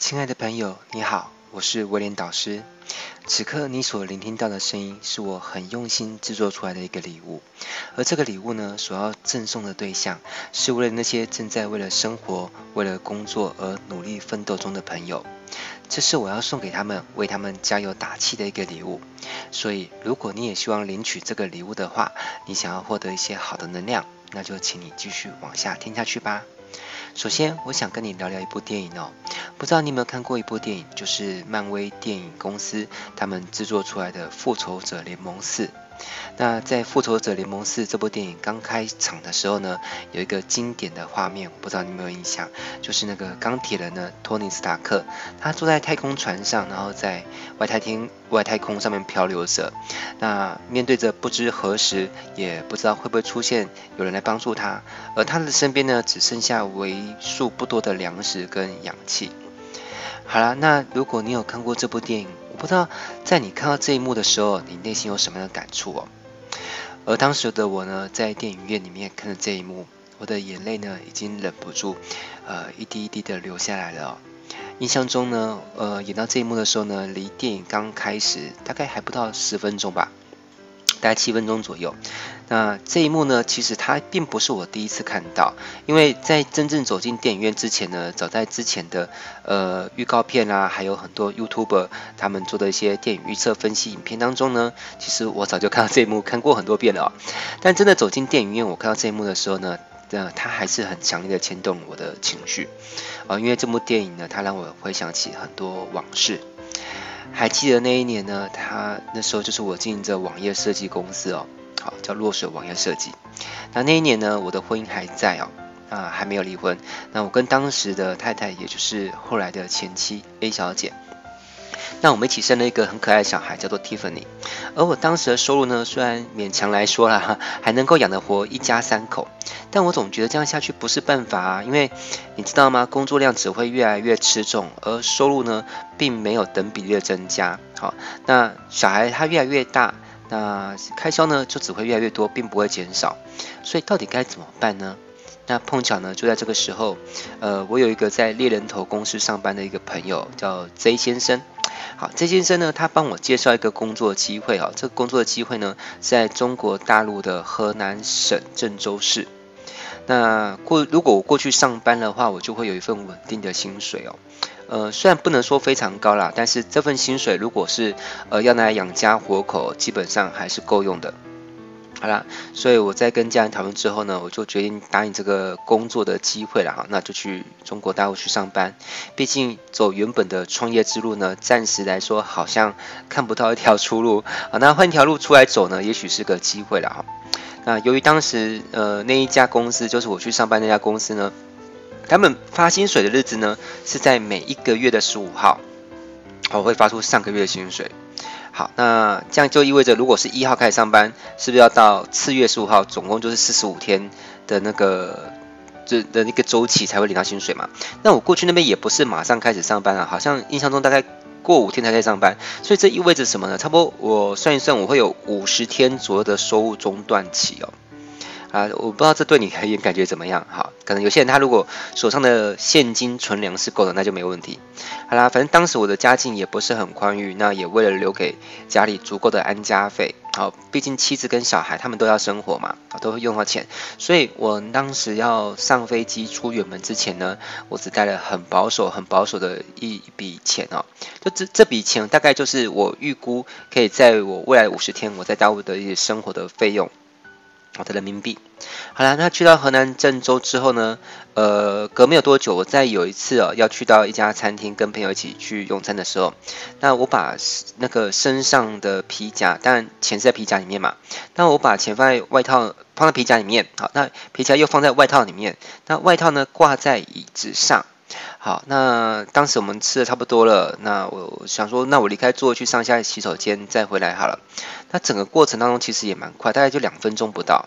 亲爱的朋友，你好，我是威廉导师。此刻你所聆听到的声音，是我很用心制作出来的一个礼物。而这个礼物呢，所要赠送的对象，是为了那些正在为了生活、为了工作而努力奋斗中的朋友。这是我要送给他们，为他们加油打气的一个礼物。所以，如果你也希望领取这个礼物的话，你想要获得一些好的能量，那就请你继续往下听下去吧。首先，我想跟你聊聊一部电影哦。不知道你有没有看过一部电影，就是漫威电影公司他们制作出来的《复仇者联盟四》。那在《复仇者联盟四》这部电影刚开场的时候呢，有一个经典的画面，不知道你有没有印象，就是那个钢铁人呢，托尼·斯塔克，他坐在太空船上，然后在外太空外太空上面漂流着。那面对着不知何时，也不知道会不会出现有人来帮助他，而他的身边呢，只剩下为数不多的粮食跟氧气。好了，那如果你有看过这部电影，不知道在你看到这一幕的时候，你内心有什么样的感触哦？而当时的我呢，在电影院里面看着这一幕，我的眼泪呢已经忍不住，呃，一滴一滴的流下来了。印象中呢，呃，演到这一幕的时候呢，离电影刚开始大概还不到十分钟吧。大概七分钟左右，那这一幕呢，其实它并不是我第一次看到，因为在真正走进电影院之前呢，早在之前的呃预告片啊，还有很多 YouTuber 他们做的一些电影预测分析影片当中呢，其实我早就看到这一幕，看过很多遍了。但真的走进电影院，我看到这一幕的时候呢，呃，它还是很强烈的牵动我的情绪啊，呃，因为这部电影呢，它让我回想起很多往事。还记得那一年呢？他那时候就是我经营着网页设计公司哦，好叫落水网页设计。那那一年呢，我的婚姻还在哦，啊还没有离婚。那我跟当时的太太，也就是后来的前妻 A 小姐。那我们一起生了一个很可爱的小孩，叫做 Tiffany。而我当时的收入呢，虽然勉强来说啦，还能够养得活一家三口，但我总觉得这样下去不是办法啊。因为你知道吗？工作量只会越来越吃重，而收入呢，并没有等比例的增加。好，那小孩他越来越大，那开销呢就只会越来越多，并不会减少。所以到底该怎么办呢？那碰巧呢，就在这个时候，呃，我有一个在猎人头公司上班的一个朋友，叫 Z 先生。好，Z 先生呢，他帮我介绍一个工作机会啊。这个工作机会呢，在中国大陆的河南省郑州市。那过如果我过去上班的话，我就会有一份稳定的薪水哦。呃，虽然不能说非常高啦，但是这份薪水如果是呃要拿来养家活口，基本上还是够用的。好啦，所以我在跟家人讨论之后呢，我就决定答应这个工作的机会了哈，那就去中国大陆去上班。毕竟走原本的创业之路呢，暂时来说好像看不到一条出路 啊。那换一条路出来走呢，也许是个机会了哈。那由于当时呃那一家公司，就是我去上班那家公司呢，他们发薪水的日子呢是在每一个月的十五号，我会发出上个月的薪水。好，那这样就意味着，如果是一号开始上班，是不是要到次月十五号，总共就是四十五天的那个这的那个周期才会领到薪水嘛？那我过去那边也不是马上开始上班啊，好像印象中大概过五天才开始上班，所以这意味着什么呢？差不多我算一算，我会有五十天左右的收入中断期哦。啊，我不知道这对你而言感觉怎么样？好，可能有些人他如果手上的现金存粮是够的，那就没问题。好啦，反正当时我的家境也不是很宽裕，那也为了留给家里足够的安家费，好，毕竟妻子跟小孩他们都要生活嘛，都会用到钱，所以我当时要上飞机出远门之前呢，我只带了很保守、很保守的一笔钱哦，就这这笔钱大概就是我预估可以在我未来五十天我在大陆的一些生活的费用。好的人民币，好了，那去到河南郑州之后呢，呃，隔没有多久，我再有一次哦，要去到一家餐厅跟朋友一起去用餐的时候，那我把那个身上的皮夹，当然钱是在皮夹里面嘛，那我把钱放在外套，放在皮夹里面，好，那皮夹又放在外套里面，那外套呢挂在椅子上。好，那当时我们吃的差不多了，那我想说，那我离开座位去上下洗手间再回来好了。那整个过程当中其实也蛮快，大概就两分钟不到。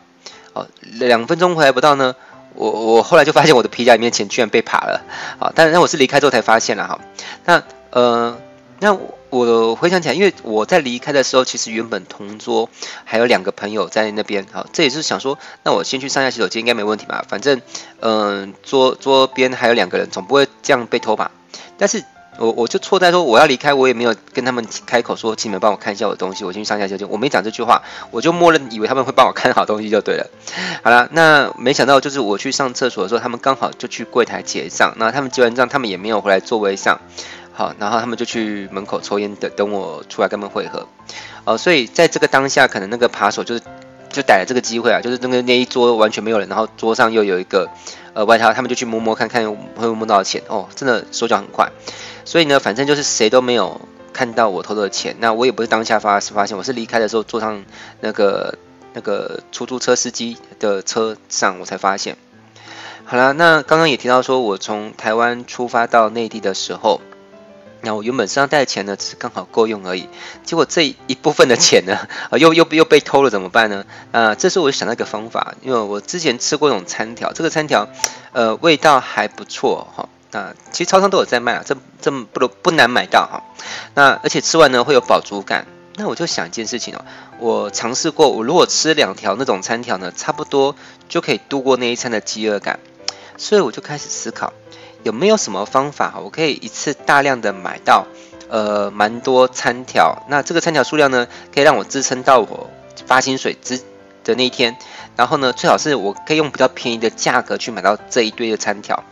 哦，两分钟回来不到呢，我我后来就发现我的皮夹里面钱居然被扒了。好，但是那我是离开之后才发现了哈。那呃。那我我回想起来，因为我在离开的时候，其实原本同桌还有两个朋友在那边，好，这也是想说，那我先去上下洗手间应该没问题吧？反正，嗯、桌桌边还有两个人，总不会这样被偷吧？但是我我就错在说我要离开，我也没有跟他们开口说，请你们帮我看一下我的东西，我先去上下洗手间我没讲这句话，我就默认以为他们会帮我看好东西就对了。好了，那没想到就是我去上厕所的时候，他们刚好就去柜台结账，那他们结完账，他们也没有回来座位上，好，然后他们就去门口抽烟等等我出来跟他们会合。哦，所以在这个当下，可能那个扒手就是就逮了这个机会啊，就是那个那一桌完全没有人，然后桌上又有一个呃外套，他们就去摸摸看看会不会摸到钱哦，真的手脚很快。所以呢，反正就是谁都没有看到我偷的钱，那我也不是当下发发现，我是离开的时候坐上那个那个出租车司机的车上，我才发现。好了，那刚刚也提到说我从台湾出发到内地的时候。那我原本身上带的钱呢，只是刚好够用而已。结果这一部分的钱呢，啊，又又又被偷了，怎么办呢？啊，这时候我就想到一个方法，因为我之前吃过一种餐条，这个餐条，呃，味道还不错哈。那其实超商都有在卖啊，这这不不难买到哈。那而且吃完呢会有饱足感。那我就想一件事情哦，我尝试过，我如果吃两条那种餐条呢，差不多就可以度过那一餐的饥饿感。所以我就开始思考。有没有什么方法，我可以一次大量的买到，呃，蛮多餐条。那这个餐条数量呢，可以让我支撑到我发薪水之的那一天。然后呢，最好是我可以用比较便宜的价格去买到这一堆的餐条。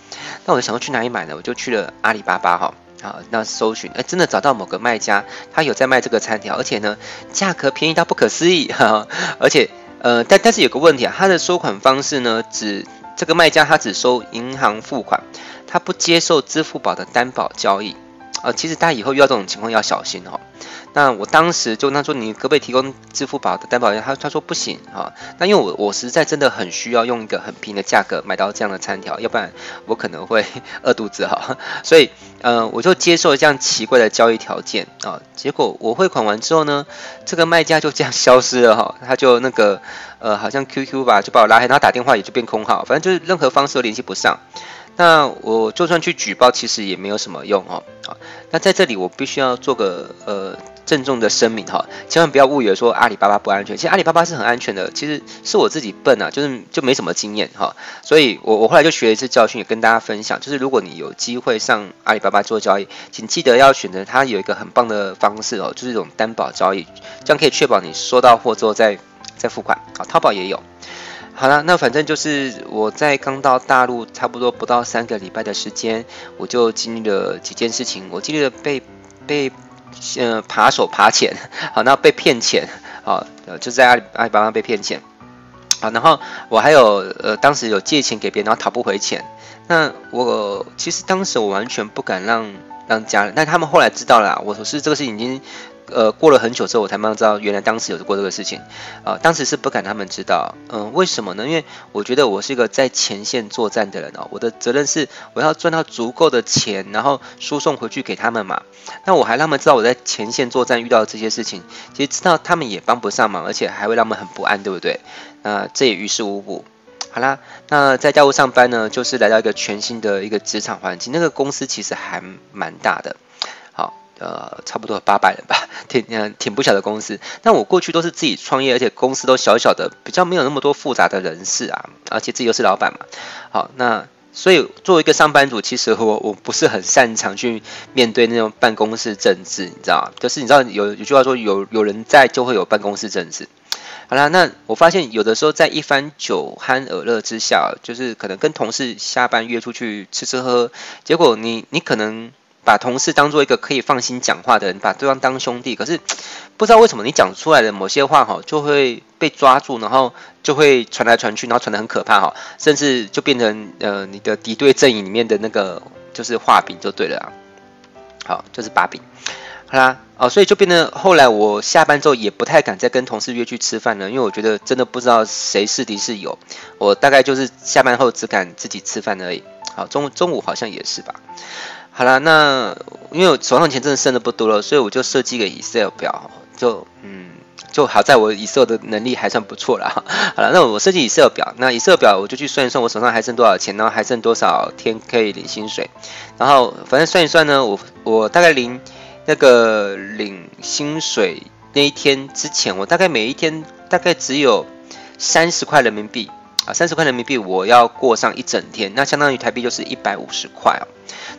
那我就想要去哪里买呢？我就去了阿里巴巴哈，啊，那搜寻，哎，真的找到某个卖家，他有在卖这个餐条，而且呢，价格便宜到不可思议，哈，而且，呃，但但是有个问题啊，他的收款方式呢，只这个卖家他只收银行付款。他不接受支付宝的担保交易，呃，其实大家以后遇到这种情况要小心哦。那我当时就他说，你可不可以提供支付宝的担保人？他他说不行啊。那因为我我实在真的很需要用一个很便宜的价格买到这样的餐条，要不然我可能会 饿肚子哈。所以呃，我就接受了这样奇怪的交易条件啊。结果我汇款完之后呢，这个卖家就这样消失了哈。他就那个呃，好像 QQ 吧，就把我拉黑，然后打电话也就变空号，反正就是任何方式都联系不上。那我就算去举报，其实也没有什么用哦。好，那在这里我必须要做个呃郑重的声明哈，千万不要误以为说阿里巴巴不安全，其实阿里巴巴是很安全的。其实是我自己笨啊，就是就没什么经验哈。所以我我后来就学了一次教训，也跟大家分享，就是如果你有机会上阿里巴巴做交易，请记得要选择它有一个很棒的方式哦，就是一种担保交易，这样可以确保你收到货之后再再付款。好，淘宝也有。好了，那反正就是我在刚到大陆差不多不到三个礼拜的时间，我就经历了几件事情。我经历了被被呃扒手扒钱，好，那被骗钱，好，呃就在阿里阿里巴巴被骗钱，好，然后我还有呃当时有借钱给别人，然后讨不回钱。那我其实当时我完全不敢让让家人，但他们后来知道了，我说是这个事情已经。呃，过了很久之后，我才慢慢知道，原来当时有过这个事情。啊、呃，当时是不敢他们知道。嗯、为什么呢？因为我觉得我是一个在前线作战的人哦，我的责任是我要赚到足够的钱，然后输送回去给他们嘛。那我还让他们知道我在前线作战遇到这些事情，其实知道他们也帮不上忙，而且还会让他们很不安，对不对？那、这也于事无补。好啦，那在教务上班呢，就是来到一个全新的一个职场环境，那个公司其实还蛮大的。呃，差不多八百人吧，挺嗯挺不小的公司。但我过去都是自己创业，而且公司都小小的，比较没有那么多复杂的人事啊，而且自己又是老板嘛。好，那所以作为一个上班族，其实我我不是很擅长去面对那种办公室政治，你知道？就是你知道有有句话说，有有人在就会有办公室政治。好啦，那我发现有的时候在一番酒酣耳热之下，就是可能跟同事下班约出去吃吃喝，结果你你可能。把同事当做一个可以放心讲话的人，把对方当兄弟，可是 不知道为什么你讲出来的某些话哈，就会被抓住，然后就会传来传去，然后传得很可怕哈，甚至就变成呃你的敌对阵营里面的那个就是画饼就对了啊，好，就是把柄，好啦，哦，所以就变得后来我下班之后也不太敢再跟同事约去吃饭了，因为我觉得真的不知道谁是敌是友，我大概就是下班后只敢自己吃饭而已，好，中中午好像也是吧。好了，那因为我手上钱真的剩的不多了，所以我就设计个 Excel 表，就嗯，就好在我 Excel 的能力还算不错啦。好了，那我设计 Excel 表，那 Excel 表我就去算一算我手上还剩多少钱，然后还剩多少天可以领薪水，然后反正算一算呢，我我大概领那个领薪水那一天之前，我大概每一天大概只有三十块人民币。啊，三十块人民币我要过上一整天，那相当于台币就是一百五十块哦。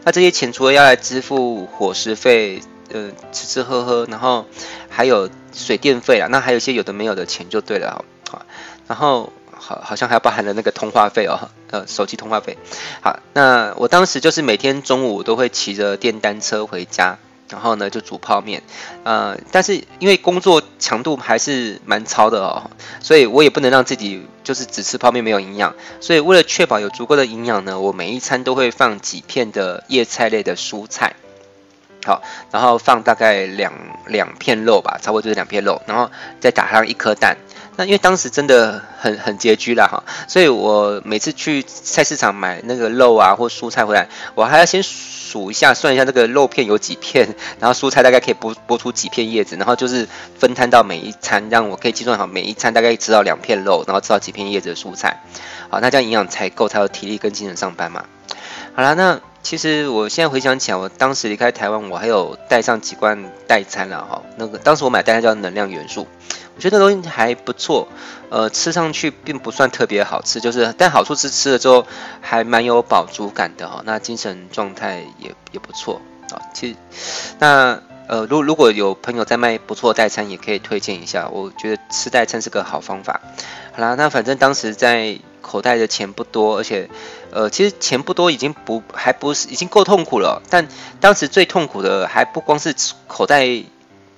那这些钱除了要来支付伙食费，呃，吃吃喝喝，然后还有水电费啊，那还有一些有的没有的钱就对了好。然后好，好像还包含了那个通话费哦，呃，手机通话费。好，那我当时就是每天中午都会骑着电单车回家。然后呢，就煮泡面，呃，但是因为工作强度还是蛮超的哦，所以我也不能让自己就是只吃泡面没有营养，所以为了确保有足够的营养呢，我每一餐都会放几片的叶菜类的蔬菜，好，然后放大概两两片肉吧，差不多就是两片肉，然后再打上一颗蛋。那因为当时真的很很拮据啦哈，所以我每次去菜市场买那个肉啊或蔬菜回来，我还要先数一下算一下这个肉片有几片，然后蔬菜大概可以剥剥出几片叶子，然后就是分摊到每一餐，让我可以计算好每一餐大概吃到两片肉，然后吃到几片叶子的蔬菜，好，那这样营养才够，才有体力跟精神上班嘛。好啦，那其实我现在回想起来，我当时离开台湾，我还有带上几罐代餐了哈，那个当时我买代餐叫能量元素。我觉得那东西还不错，呃，吃上去并不算特别好吃，就是但好处是吃了之后还蛮有饱足感的哈，那精神状态也也不错啊。其实那呃，如如果有朋友在卖不错代餐，也可以推荐一下。我觉得吃代餐是个好方法。好啦，那反正当时在口袋的钱不多，而且呃，其实钱不多已经不还不是已经够痛苦了，但当时最痛苦的还不光是口袋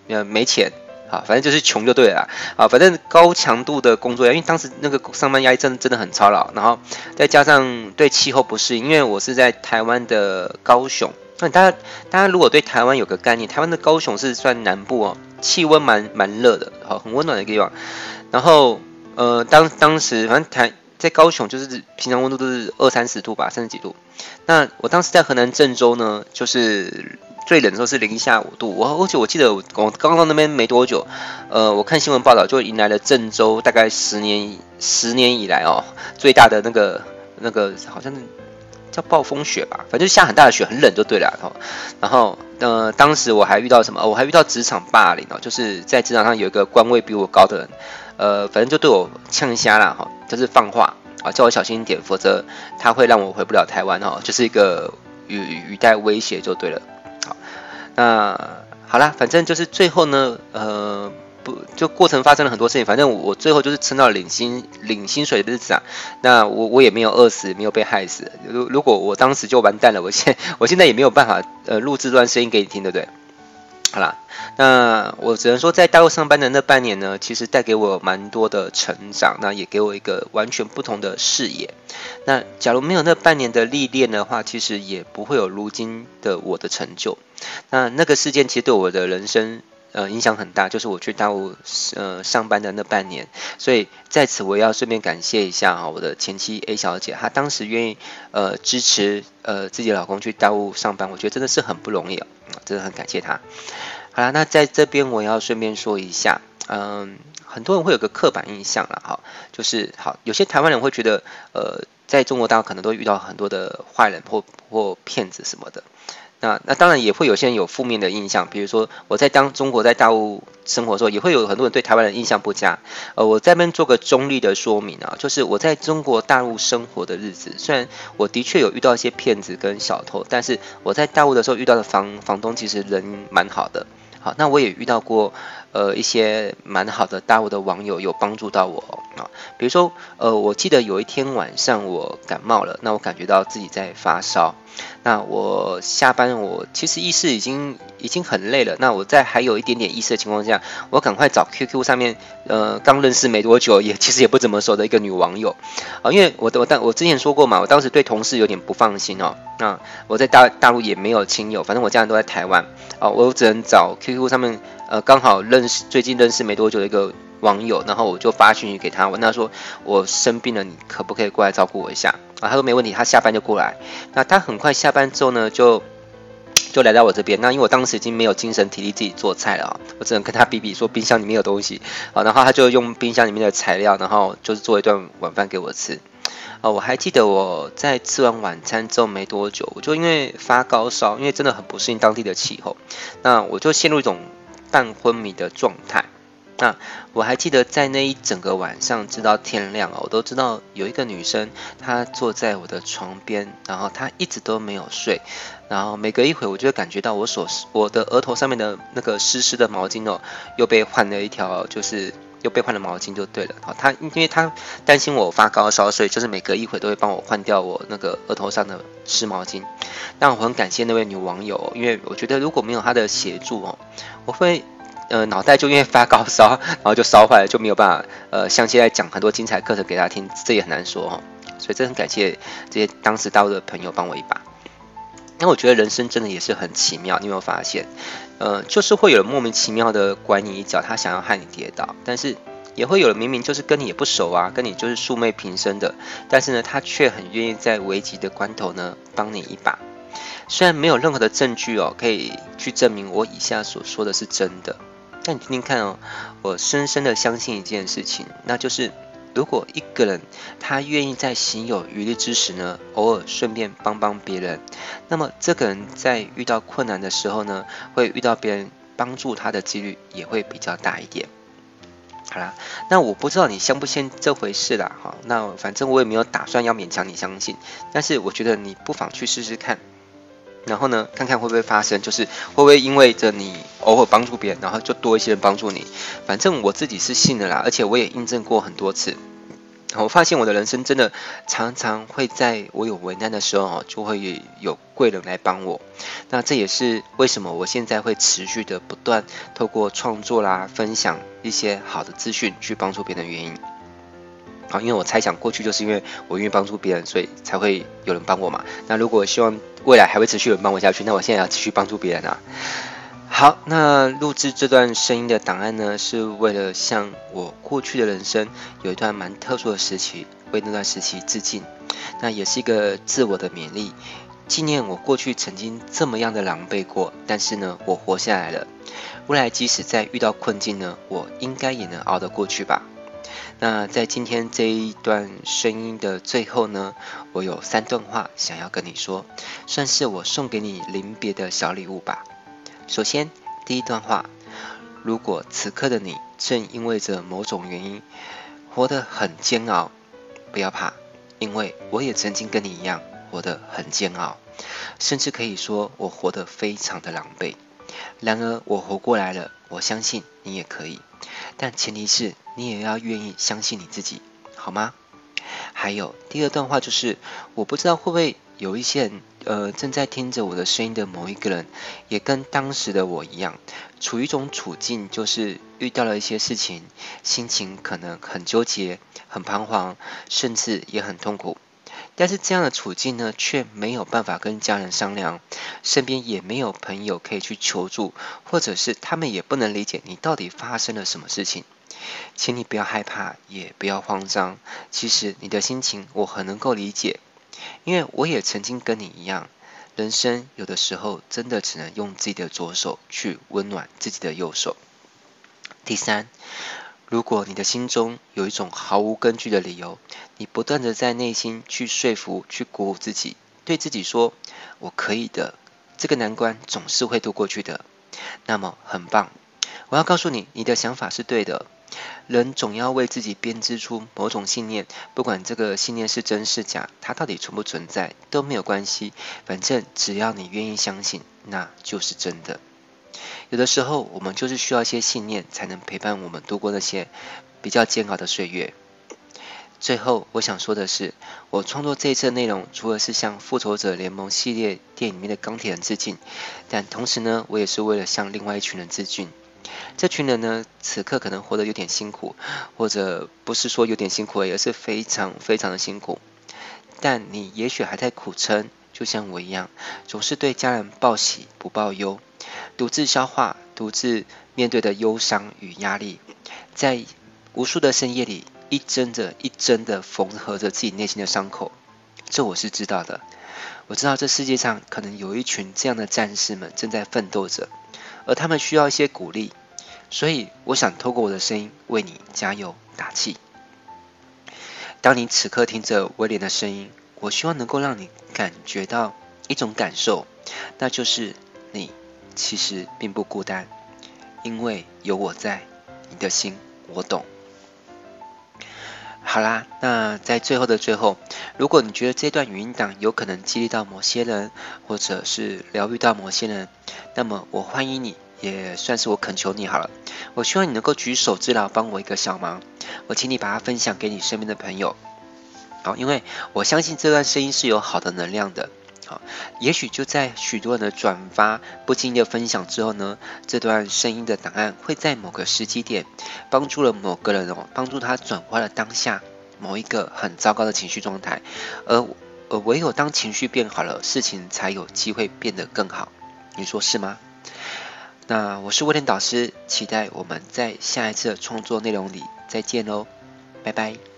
呃没钱。啊，反正就是穷就对了啊，反正高强度的工作，因为当时那个上班压力真的真的很操劳，然后再加上对气候不适应，因为我是在台湾的高雄，那大家大家如果对台湾有个概念，台湾的高雄是算南部哦，气温蛮蛮热的，好，很温暖的一个地方。然后呃，当当时反正台在高雄就是平常温度都是二三十度吧，三十几度。那我当时在河南郑州呢，就是。最冷的时候是零下五度，我而且我记得我刚到那边没多久，呃，我看新闻报道就迎来了郑州大概十年十年以来哦最大的那个那个好像叫暴风雪吧，反正就下很大的雪，很冷就对了。然后呃当时我还遇到什么？我还遇到职场霸凌哦，就是在职场上有一个官位比我高的人，呃，反正就对我呛瞎了哈，就是放话啊，叫我小心一点，否则他会让我回不了台湾哦，就是一个语语带威胁就对了。那好啦，反正就是最后呢，呃，不，就过程发生了很多事情。反正我，最后就是撑到领薪领薪水的日子啊。那我我也没有饿死，没有被害死。如如果我当时就完蛋了，我现我现在也没有办法呃录制这段声音给你听，对不对？好啦，那我只能说，在大陆上班的那半年呢，其实带给我蛮多的成长，那也给我一个完全不同的视野。那假如没有那半年的历练的话，其实也不会有如今的我的成就。那那个事件其实对我的人生呃影响很大，就是我去大陆呃上班的那半年。所以在此我要顺便感谢一下哈，我的前妻 A 小姐，她当时愿意呃支持呃自己老公去大陆上班，我觉得真的是很不容易啊。真的很感谢她。好了，那在这边我要顺便说一下，嗯，很多人会有个刻板印象了哈，就是好，有些台湾人会觉得，呃，在中国大陆可能都遇到很多的坏人或或骗子什么的。那那当然也会有些人有负面的印象，比如说我在当中国在大陆生活的时候，也会有很多人对台湾人印象不佳。呃，我在这边做个中立的说明啊，就是我在中国大陆生活的日子，虽然我的确有遇到一些骗子跟小偷，但是我在大陆的时候遇到的房房东其实人蛮好的。好，那我也遇到过呃一些蛮好的大陆的网友有帮助到我啊，比如说呃我记得有一天晚上我感冒了，那我感觉到自己在发烧。那我下班，我其实意识已经已经很累了。那我在还有一点点意识的情况下，我赶快找 QQ 上面，呃，刚认识没多久，也其实也不怎么熟的一个女网友啊，因为我我当我之前说过嘛，我当时对同事有点不放心哦。那我在大大陆也没有亲友，反正我家人都在台湾啊，我只能找 QQ 上面，呃，刚好认识最近认识没多久的一个网友，然后我就发讯息给他，问他说我生病了，你可不可以过来照顾我一下啊？他说没问题，他下班就过来。那他很快下班之后呢，就就来到我这边。那因为我当时已经没有精神体力自己做菜了，我只能跟他比比说冰箱里面有东西啊，然后他就用冰箱里面的材料，然后就是做一顿晚饭给我吃啊。我还记得我在吃完晚餐之后没多久，我就因为发高烧，因为真的很不适应当地的气候，那我就陷入一种半昏迷的状态。那我还记得在那一整个晚上，直到天亮哦，我都知道有一个女生，她坐在我的床边，然后她一直都没有睡，然后每隔一会，我就会感觉到我所我的额头上面的那个湿湿的毛巾哦，又被换了一条，就是又被换了毛巾就对了。好，她因为她担心我发高烧，所以就是每隔一会都会帮我换掉我那个额头上的湿毛巾。但我很感谢那位女网友，因为我觉得如果没有她的协助哦，我会。呃，脑袋就因为发高烧，然后就烧坏了，就没有办法呃，像现在讲很多精彩课程给大家听，这也很难说哦。所以真的很感谢这些当时大陆的朋友帮我一把。那我觉得人生真的也是很奇妙，你有没有发现？呃，就是会有人莫名其妙的拐你一脚，他想要害你跌倒；但是也会有人明明就是跟你也不熟啊，跟你就是素昧平生的，但是呢，他却很愿意在危急的关头呢帮你一把。虽然没有任何的证据哦，可以去证明我以下所说的是真的。但你听听看哦，我深深的相信一件事情，那就是如果一个人他愿意在行有余力之时呢，偶尔顺便帮帮别人，那么这个人在遇到困难的时候呢，会遇到别人帮助他的几率也会比较大一点。好啦，那我不知道你相不信这回事啦，哈，那反正我也没有打算要勉强你相信，但是我觉得你不妨去试试看。然后呢，看看会不会发生，就是会不会因为着你偶尔帮助别人，然后就多一些人帮助你。反正我自己是信的啦，而且我也印证过很多次。我发现我的人生真的常常会在我有危难的时候，就会有贵人来帮我。那这也是为什么我现在会持续的不断透过创作啦，分享一些好的资讯去帮助别人的原因。好，因为我猜想过去就是因为我愿意帮助别人，所以才会有人帮我嘛。那如果希望未来还会持续有人帮我下去，那我现在要继续帮助别人啊。好，那录制这段声音的档案呢，是为了向我过去的人生有一段蛮特殊的时期，为那段时期致敬。那也是一个自我的勉励，纪念我过去曾经这么样的狼狈过，但是呢，我活下来了。未来即使再遇到困境呢，我应该也能熬得过去吧。那在今天这一段声音的最后呢，我有三段话想要跟你说，算是我送给你临别的小礼物吧。首先，第一段话，如果此刻的你正因为着某种原因活得很煎熬，不要怕，因为我也曾经跟你一样活得很煎熬，甚至可以说我活得非常的狼狈。然而我活过来了，我相信你也可以。但前提是你也要愿意相信你自己，好吗？还有第二段话就是，我不知道会不会有一些人，呃，正在听着我的声音的某一个人，也跟当时的我一样，处于一种处境，就是遇到了一些事情，心情可能很纠结、很彷徨，甚至也很痛苦。但是这样的处境呢，却没有办法跟家人商量，身边也没有朋友可以去求助，或者是他们也不能理解你到底发生了什么事情。请你不要害怕，也不要慌张。其实你的心情我很能够理解，因为我也曾经跟你一样，人生有的时候真的只能用自己的左手去温暖自己的右手。第三。如果你的心中有一种毫无根据的理由，你不断的在内心去说服、去鼓舞自己，对自己说“我可以的”，这个难关总是会度过去的。那么很棒，我要告诉你，你的想法是对的。人总要为自己编织出某种信念，不管这个信念是真是假，它到底存不存在都没有关系，反正只要你愿意相信，那就是真的。有的时候，我们就是需要一些信念，才能陪伴我们度过那些比较煎熬的岁月。最后，我想说的是，我创作这一次的内容，除了是向《复仇者联盟》系列电影里面的钢铁人致敬，但同时呢，我也是为了向另外一群人致敬。这群人呢，此刻可能活得有点辛苦，或者不是说有点辛苦而，是非常非常的辛苦。但你也许还在苦撑，就像我一样，总是对家人报喜不报忧。独自消化，独自面对的忧伤与压力，在无数的深夜里，一针着一针的缝合着自己内心的伤口。这我是知道的。我知道这世界上可能有一群这样的战士们正在奋斗着，而他们需要一些鼓励。所以，我想透过我的声音为你加油打气。当你此刻听着威廉的声音，我希望能够让你感觉到一种感受，那就是你。其实并不孤单，因为有我在，你的心我懂。好啦，那在最后的最后，如果你觉得这段语音档有可能激励到某些人，或者是疗愈到某些人，那么我欢迎你，也算是我恳求你好了。我希望你能够举手之劳，帮我一个小忙，我请你把它分享给你身边的朋友。好，因为我相信这段声音是有好的能量的。好，也许就在许多人的转发、不经意的分享之后呢，这段声音的档案会在某个时机点帮助了某个人哦，帮助他转化了当下某一个很糟糕的情绪状态，而而唯有当情绪变好了，事情才有机会变得更好。你说是吗？那我是威廉导师，期待我们在下一次的创作内容里再见喽，拜拜。